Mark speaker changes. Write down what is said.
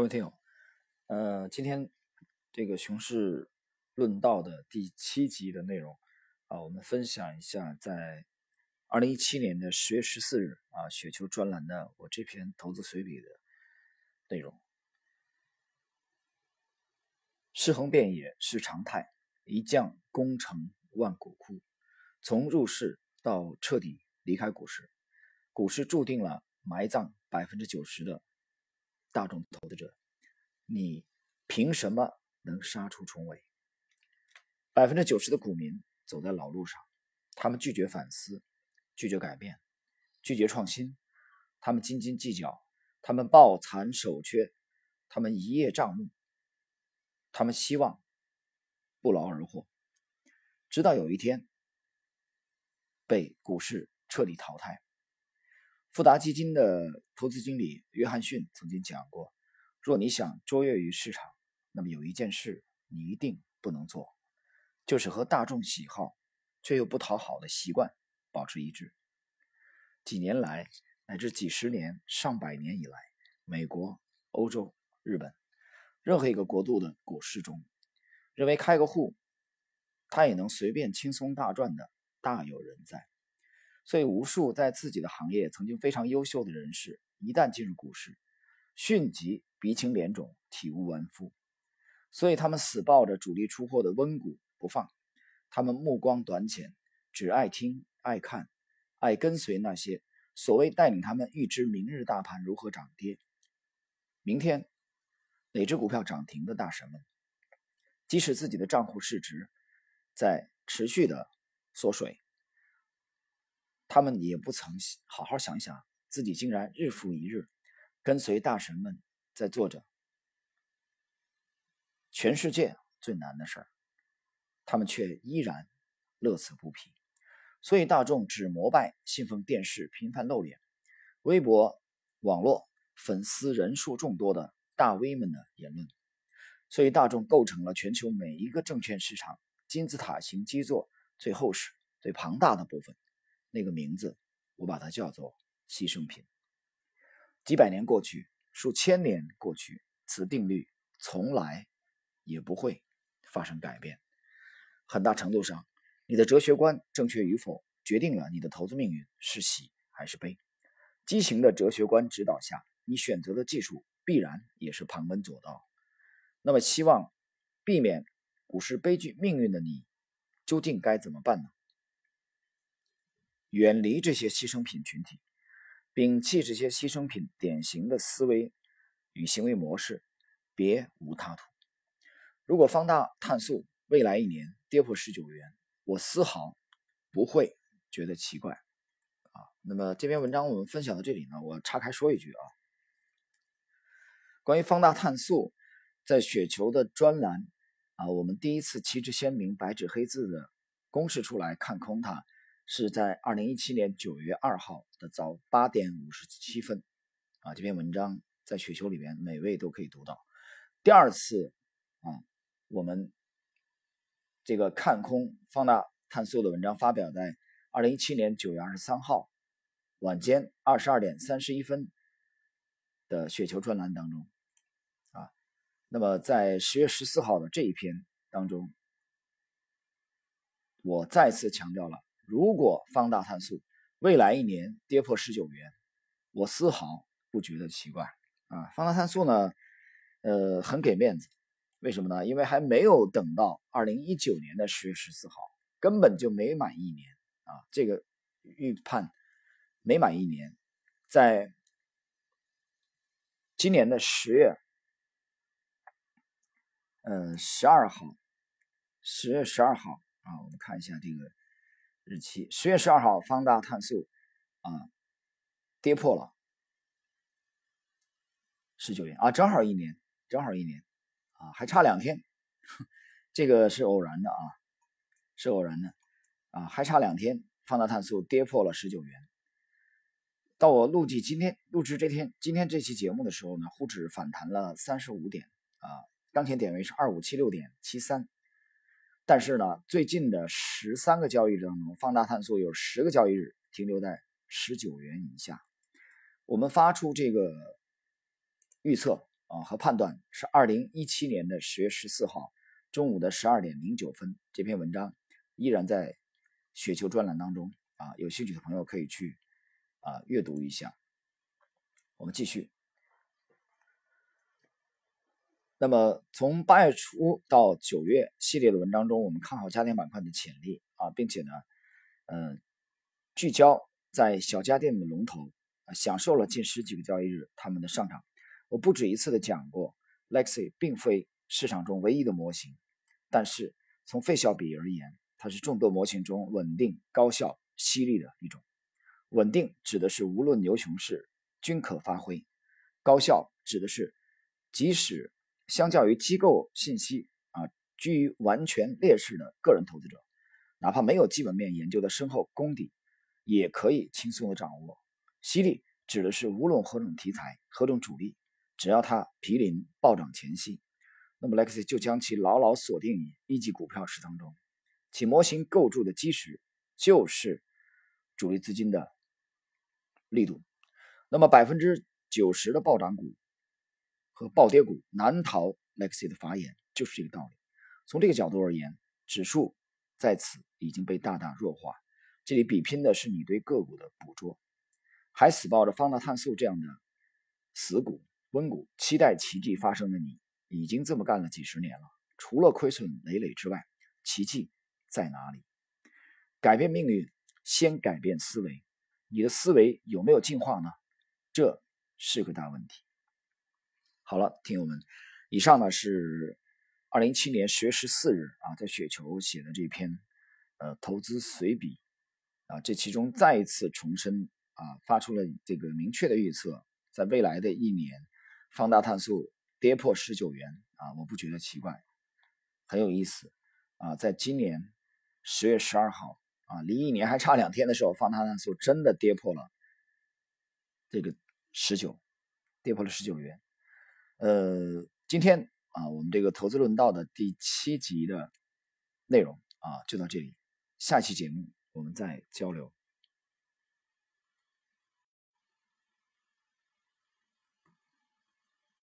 Speaker 1: 各位听友，呃，今天这个熊市论道的第七集的内容啊，我们分享一下在二零一七年的十月十四日啊雪球专栏的我这篇投资随笔的内容。尸横遍野是常态，一将功成万骨枯。从入市到彻底离开股市，股市注定了埋葬百分之九十的。大众投资者，你凭什么能杀出重围？百分之九十的股民走在老路上，他们拒绝反思，拒绝改变，拒绝创新，他们斤斤计较，他们抱残守缺，他们一叶障目，他们希望不劳而获，直到有一天被股市彻底淘汰。富达基金的投资经理约翰逊曾经讲过：“若你想卓越于市场，那么有一件事你一定不能做，就是和大众喜好却又不讨好的习惯保持一致。”几年来，乃至几十年、上百年以来，美国、欧洲、日本，任何一个国度的股市中，认为开个户，他也能随便轻松大赚的，大有人在。所以，无数在自己的行业曾经非常优秀的人士，一旦进入股市，迅即鼻青脸肿、体无完肤。所以，他们死抱着主力出货的温股不放。他们目光短浅，只爱听、爱看、爱跟随那些所谓带领他们预知明日大盘如何涨跌、明天哪只股票涨停的大神们。即使自己的账户市值在持续的缩水。他们也不曾好好想想，自己竟然日复一日跟随大神们在做着全世界最难的事儿，他们却依然乐此不疲。所以大众只膜拜信奉电视频繁露脸、微博网络粉丝人数众多的大 V 们的言论。所以大众构成了全球每一个证券市场金字塔型基座最厚实、最庞大的部分。那个名字，我把它叫做牺牲品。几百年过去，数千年过去，此定律从来也不会发生改变。很大程度上，你的哲学观正确与否，决定了你的投资命运是喜还是悲。畸形的哲学观指导下，你选择的技术必然也是旁门左道。那么，希望避免股市悲剧命运的你，究竟该怎么办呢？远离这些牺牲品群体，摒弃这些牺牲品典型的思维与行为模式，别无他途。如果方大碳素未来一年跌破十九元，我丝毫不会觉得奇怪啊。那么这篇文章我们分享到这里呢，我岔开说一句啊，关于方大碳素在雪球的专栏啊，我们第一次旗帜鲜明、白纸黑字的公示出来看空它。是在二零一七年九月二号的早八点五十七分，啊，这篇文章在雪球里面每位都可以读到。第二次啊，我们这个看空放大探索的文章发表在二零一七年九月二十三号晚间二十二点三十一分的雪球专栏当中，啊，那么在十月十四号的这一篇当中，我再次强调了。如果方大碳素未来一年跌破十九元，我丝毫不觉得奇怪啊。方大碳素呢，呃，很给面子，为什么呢？因为还没有等到二零一九年的十月十四号，根本就没满一年啊。这个预判没满一年，在今年的十月，呃，十二号，十月十二号啊，我们看一下这个。日期十月十二号，方大碳素啊跌破了十九元啊，正好一年，正好一年啊，还差两天，这个是偶然的啊，是偶然的啊，还差两天，方大碳素跌破了十九元。到我录制今天录制这天今天这期节目的时候呢，沪指反弹了三十五点啊，当前点位是二五七六点七三。但是呢，最近的十三个交易日当中，放大碳素有十个交易日停留在十九元以下。我们发出这个预测啊和判断是二零一七年的十月十四号中午的十二点零九分。这篇文章依然在雪球专栏当中啊，有兴趣的朋友可以去啊阅读一下。我们继续。那么从八月初到九月系列的文章中，我们看好家电板块的潜力啊，并且呢，嗯，聚焦在小家电的龙头，享受了近十几个交易日他们的上涨。我不止一次的讲过，Lexi 并非市场中唯一的模型，但是从费效比而言，它是众多模型中稳定、高效、犀利的一种。稳定指的是无论牛熊市均可发挥，高效指的是即使相较于机构信息啊，居于完全劣势的个人投资者，哪怕没有基本面研究的深厚功底，也可以轻松的掌握。犀利指的是无论何种题材、何种主力，只要它毗邻暴涨前夕，那么 Lexi 就将其牢牢锁定于一级股票池当中。其模型构筑的基石就是主力资金的力度。那么百分之九十的暴涨股。和暴跌股难逃 Lexi 的法眼，就是这个道理。从这个角度而言，指数在此已经被大大弱化。这里比拼的是你对个股的捕捉。还死抱着方大碳素这样的死股、温股，期待奇迹发生的你，已经这么干了几十年了。除了亏损累累之外，奇迹在哪里？改变命运，先改变思维。你的思维有没有进化呢？这是个大问题。好了，听友们，以上呢是二零一七年十月十四日啊，在雪球写的这篇呃投资随笔啊，这其中再一次重申啊，发出了这个明确的预测，在未来的一年，放大碳素跌破十九元啊，我不觉得奇怪，很有意思啊，在今年十月十二号啊，离一年还差两天的时候，放大碳素真的跌破了这个十九，跌破了十九元。呃，今天啊，我们这个投资论道的第七集的内容啊，就到这里。下期节目我们再交流。